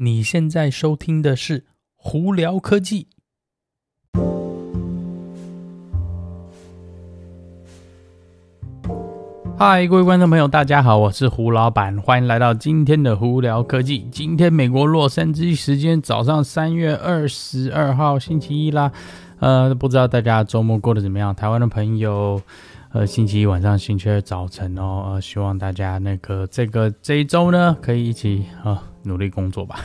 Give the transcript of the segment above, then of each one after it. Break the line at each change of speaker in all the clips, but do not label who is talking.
你现在收听的是胡聊科技。嗨，各位观众朋友，大家好，我是胡老板，欢迎来到今天的胡聊科技。今天美国洛杉矶时间早上三月二十二号星期一啦，呃，不知道大家周末过得怎么样？台湾的朋友。呃，星期一晚上，星期二早晨哦，呃，希望大家那个这个这一周呢，可以一起啊、努力工作吧。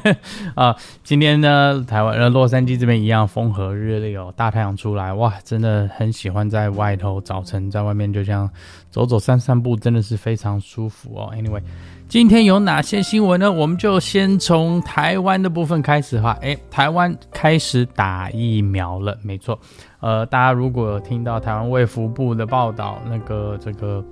啊、今天呢，台湾呃洛杉矶这边一样风和日丽哦，大太阳出来，哇，真的很喜欢在外头早晨在外面就这样走走散散步，真的是非常舒服哦。Anyway。今天有哪些新闻呢？我们就先从台湾的部分开始哈。诶，台湾开始打疫苗了，没错。呃，大家如果有听到台湾卫福部的报道，那个这个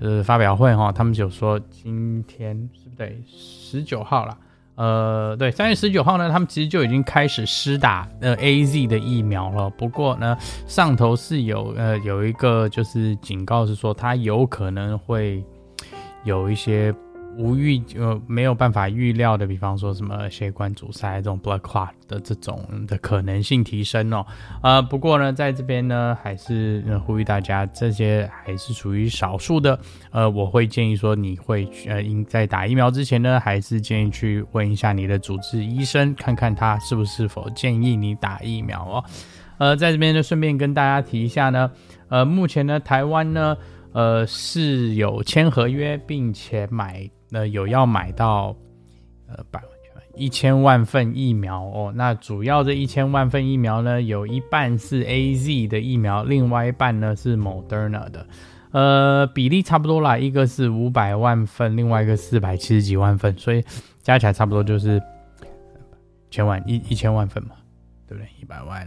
就是发表会哈，他们就说今天是不对，十九号了。呃，对，三月十九号呢，他们其实就已经开始施打呃 AZ 的疫苗了。不过呢，上头是有呃有一个就是警告是说，它有可能会有一些。无预呃没有办法预料的，比方说什么血管阻塞这种 blood clot 的这种的可能性提升哦，呃不过呢，在这边呢还是呼吁大家，这些还是属于少数的，呃我会建议说你会呃应在打疫苗之前呢，还是建议去问一下你的主治医生，看看他是不是否建议你打疫苗哦，呃在这边呢顺便跟大家提一下呢，呃目前呢台湾呢呃是有签合约并且买。那有要买到，呃，百万一千万份疫苗哦。那主要这一千万份疫苗呢，有一半是 AZ 的疫苗，另外一半呢是 Moderna 的，呃，比例差不多啦。一个是五百万份，另外一个四百七十几万份，所以加起来差不多就是千万一一千万份嘛，对不对？一百万。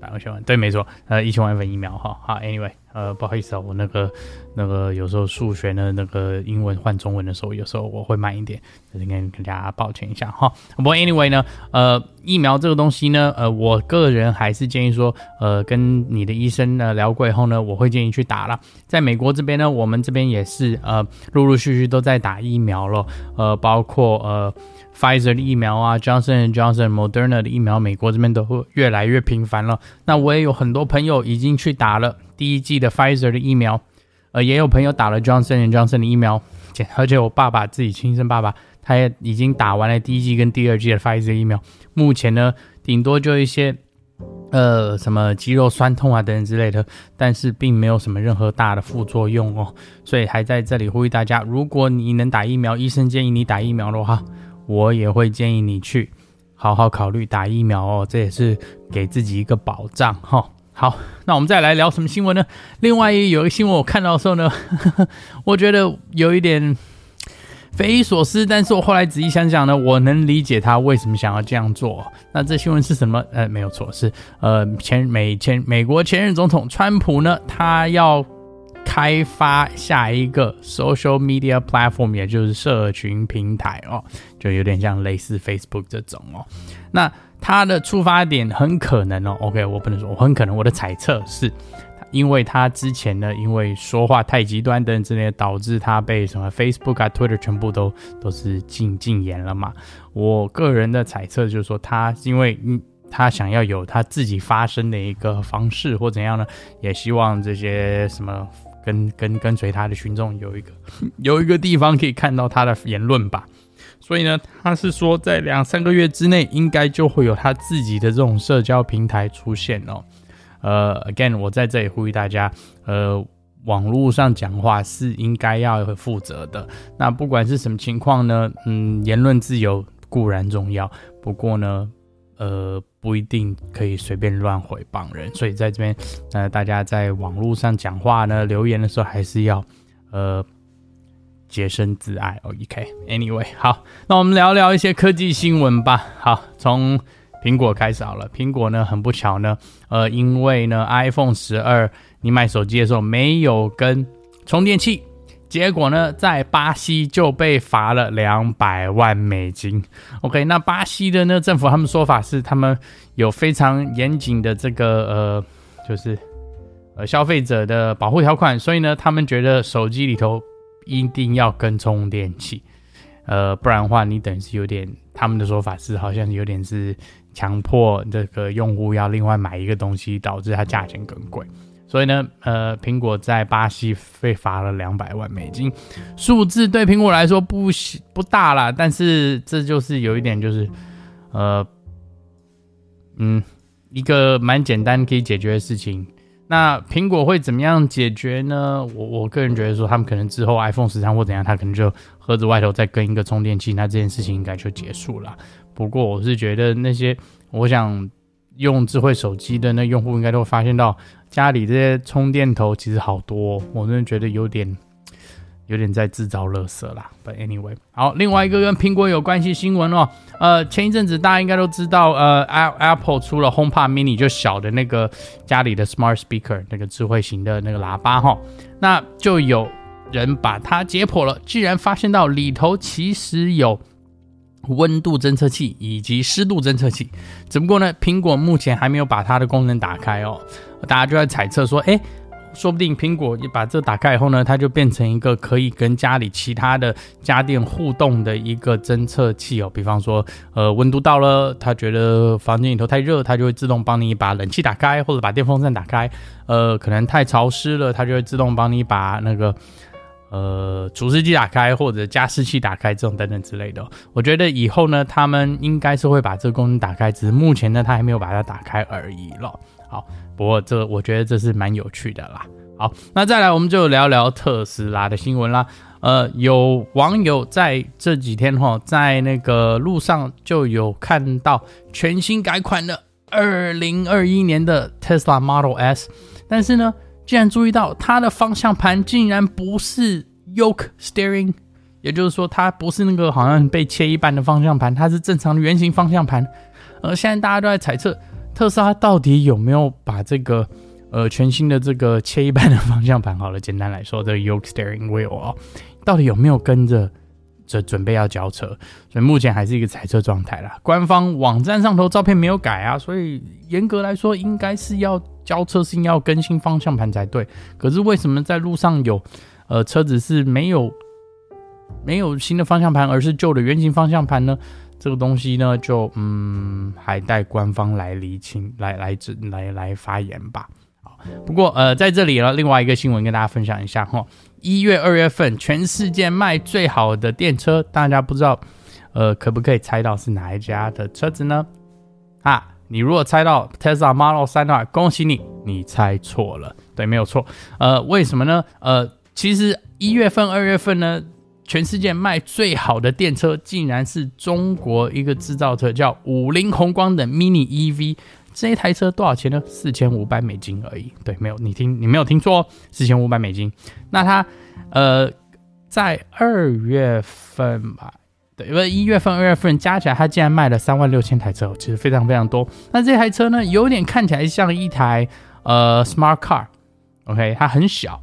百万千万对，没错，呃，一千万份疫苗哈，好，Anyway，呃，不好意思啊，我那个那个有时候数学呢，那个英文换中文的时候，有时候我会慢一点，就是跟跟大家抱歉一下哈。不过 Anyway 呢，呃，疫苗这个东西呢，呃，我个人还是建议说，呃，跟你的医生呢聊过以后呢，我会建议去打了。在美国这边呢，我们这边也是呃，陆陆续续都在打疫苗了，呃，包括呃。Pfizer 的疫苗啊，Johnson Johnson、Moderna 的疫苗，美国这边都会越来越频繁了。那我也有很多朋友已经去打了第一剂的 Pfizer 的疫苗，呃，也有朋友打了 Johnson Johnson 的疫苗，而且我爸爸自己亲生爸爸，他也已经打完了第一剂跟第二剂的 Pfizer 疫苗。目前呢，顶多就一些呃什么肌肉酸痛啊等等之类的，但是并没有什么任何大的副作用哦。所以还在这里呼吁大家，如果你能打疫苗，医生建议你打疫苗的话。我也会建议你去好好考虑打疫苗哦，这也是给自己一个保障哈。好，那我们再来聊什么新闻呢？另外有一个新闻我看到的时候呢，我觉得有一点匪夷所思，但是我后来仔细想想呢，我能理解他为什么想要这样做。那这新闻是什么？呃，没有错，是呃前美前美国前任总统川普呢，他要。开发下一个 social media platform，也就是社群平台哦，就有点像类似 Facebook 这种哦。那他的出发点很可能哦，OK，我不能说，我很可能我的猜测是，因为他之前呢，因为说话太极端等之类，导致他被什么 Facebook 啊、Twitter 全部都都是禁禁言了嘛。我个人的猜测就是说，他因为嗯。他想要有他自己发声的一个方式或怎样呢？也希望这些什么。跟跟跟随他的群众有一个 有一个地方可以看到他的言论吧，所以呢，他是说在两三个月之内应该就会有他自己的这种社交平台出现哦。呃，again，我在这里呼吁大家，呃，网络上讲话是应该要负责的。那不管是什么情况呢，嗯，言论自由固然重要，不过呢。呃，不一定可以随便乱诽谤人，所以在这边，呃，大家在网络上讲话呢，留言的时候还是要，呃，洁身自爱。OK，Anyway，好，那我们聊聊一些科技新闻吧。好，从苹果开始好了。苹果呢，很不巧呢，呃，因为呢，iPhone 十二，你买手机的时候没有跟充电器。结果呢，在巴西就被罚了两百万美金。OK，那巴西的呢政府，他们说法是他们有非常严谨的这个呃，就是呃消费者的保护条款，所以呢，他们觉得手机里头一定要跟充电器。呃，不然的话，你等于是有点，他们的说法是好像有点是强迫这个用户要另外买一个东西，导致它价钱更贵。所以呢，呃，苹果在巴西被罚了两百万美金，数字对苹果来说不不大啦，但是这就是有一点就是，呃，嗯，一个蛮简单可以解决的事情。那苹果会怎么样解决呢？我我个人觉得说，他们可能之后 iPhone 十三或怎样，他可能就盒子外头再跟一个充电器，那这件事情应该就结束了。不过我是觉得那些我想用智慧手机的那用户应该都会发现到家里这些充电头其实好多，我真的觉得有点。有点在制造乐色啦，But anyway，好，另外一个跟苹果有关系新闻哦，呃，前一阵子大家应该都知道，呃，Apple 出了 HomePod Mini，就小的那个家里的 Smart Speaker，那个智慧型的那个喇叭哈，那就有人把它解剖了，居然发现到里头其实有温度侦测器以及湿度侦测器，只不过呢，苹果目前还没有把它的功能打开哦，大家就在猜测说，哎。说不定苹果一把这打开以后呢，它就变成一个可以跟家里其他的家电互动的一个侦测器哦。比方说，呃，温度到了，它觉得房间里头太热，它就会自动帮你把冷气打开，或者把电风扇打开。呃，可能太潮湿了，它就会自动帮你把那个呃除湿机打开，或者加湿器打开，这种等等之类的。我觉得以后呢，他们应该是会把这个功能打开，只是目前呢，他还没有把它打开而已了。好。不过这我觉得这是蛮有趣的啦。好，那再来我们就聊聊特斯拉的新闻啦。呃，有网友在这几天哈，在那个路上就有看到全新改款的二零二一年的 Tesla Model S，但是呢，竟然注意到它的方向盘竟然不是 Yoke Steering，也就是说它不是那个好像被切一半的方向盘，它是正常的圆形方向盘。而现在大家都在猜测。特斯拉到底有没有把这个呃全新的这个切一半的方向盘？好了，简单来说，这个 Yoke Steering Wheel 哦，到底有没有跟着这准备要交车？所以目前还是一个猜测状态啦。官方网站上头照片没有改啊，所以严格来说应该是要交车，是要更新方向盘才对。可是为什么在路上有呃车子是没有没有新的方向盘，而是旧的圆形方向盘呢？这个东西呢，就嗯，还待官方来厘清，来来来来发言吧。不过呃，在这里呢，另外一个新闻跟大家分享一下哈。一月、二月份，全世界卖最好的电车，大家不知道，呃，可不可以猜到是哪一家的车子呢？啊，你如果猜到 Tesla Model 3的话，恭喜你，你猜错了。对，没有错。呃，为什么呢？呃，其实一月份、二月份呢。全世界卖最好的电车，竟然是中国一个制造车，叫五菱宏光的 Mini EV。这一台车多少钱呢？四千五百美金而已。对，没有你听，你没有听错，四千五百美金。那它，呃，在二月份吧，对，因为一月份、二月份加起来，它竟然卖了三万六千台车，其实非常非常多。那这台车呢，有点看起来像一台呃 Smart Car，OK，它很小。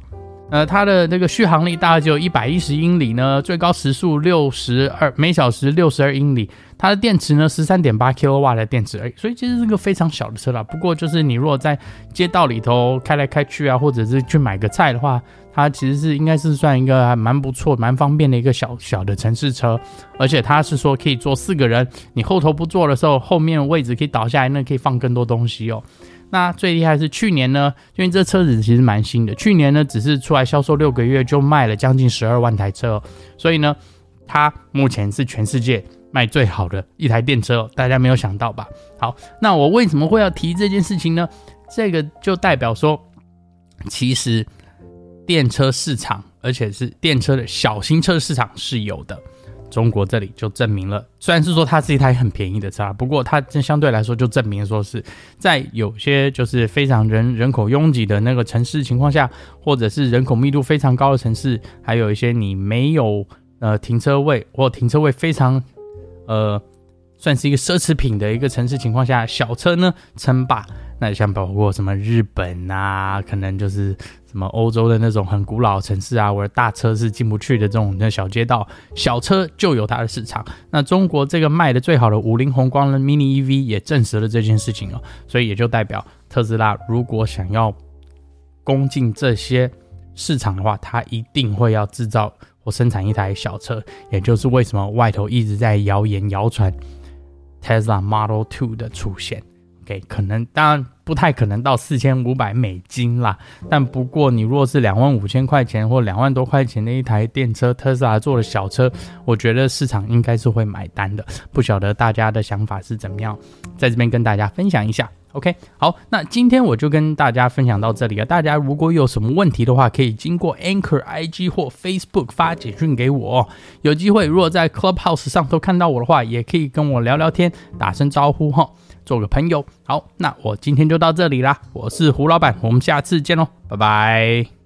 呃，它的那个续航力大概只有一百一十英里呢，最高时速六十二每小时六十二英里。它的电池呢，十三点八 kW 的电池而已，所以其实是个非常小的车啦。不过就是你如果在街道里头开来开去啊，或者是去买个菜的话，它其实是应该是算一个还蛮不错、蛮方便的一个小小的城市车。而且它是说可以坐四个人，你后头不坐的时候，后面位置可以倒下来，那可以放更多东西哦。那最厉害是去年呢，因为这车子其实蛮新的，去年呢只是出来销售六个月就卖了将近十二万台车，所以呢，它目前是全世界卖最好的一台电车，大家没有想到吧？好，那我为什么会要提这件事情呢？这个就代表说，其实电车市场，而且是电车的小型车市场是有的。中国这里就证明了，虽然是说它是一台很便宜的车，不过它这相对来说就证明说是在有些就是非常人人口拥挤的那个城市情况下，或者是人口密度非常高的城市，还有一些你没有呃停车位或停车位非常呃算是一个奢侈品的一个城市情况下，小车呢称霸。那像包括什么日本啊，可能就是。什么欧洲的那种很古老城市啊，或者大车是进不去的这种那小街道，小车就有它的市场。那中国这个卖的最好的五菱宏光的 Mini EV 也证实了这件事情哦，所以也就代表特斯拉如果想要攻进这些市场的话，它一定会要制造。或生产一台小车，也就是为什么外头一直在谣言谣传 Tesla Model Two 的出现。OK，可能当然不太可能到四千五百美金啦，但不过你若是两万五千块钱或两万多块钱的一台电车，特斯拉做的小车，我觉得市场应该是会买单的。不晓得大家的想法是怎么样，在这边跟大家分享一下。OK，好，那今天我就跟大家分享到这里了。大家如果有什么问题的话，可以经过 Anchor IG 或 Facebook 发简讯给我。有机会如果在 Clubhouse 上都看到我的话，也可以跟我聊聊天，打声招呼哈，做个朋友。好，那我今天就到这里啦。我是胡老板，我们下次见喽，拜拜。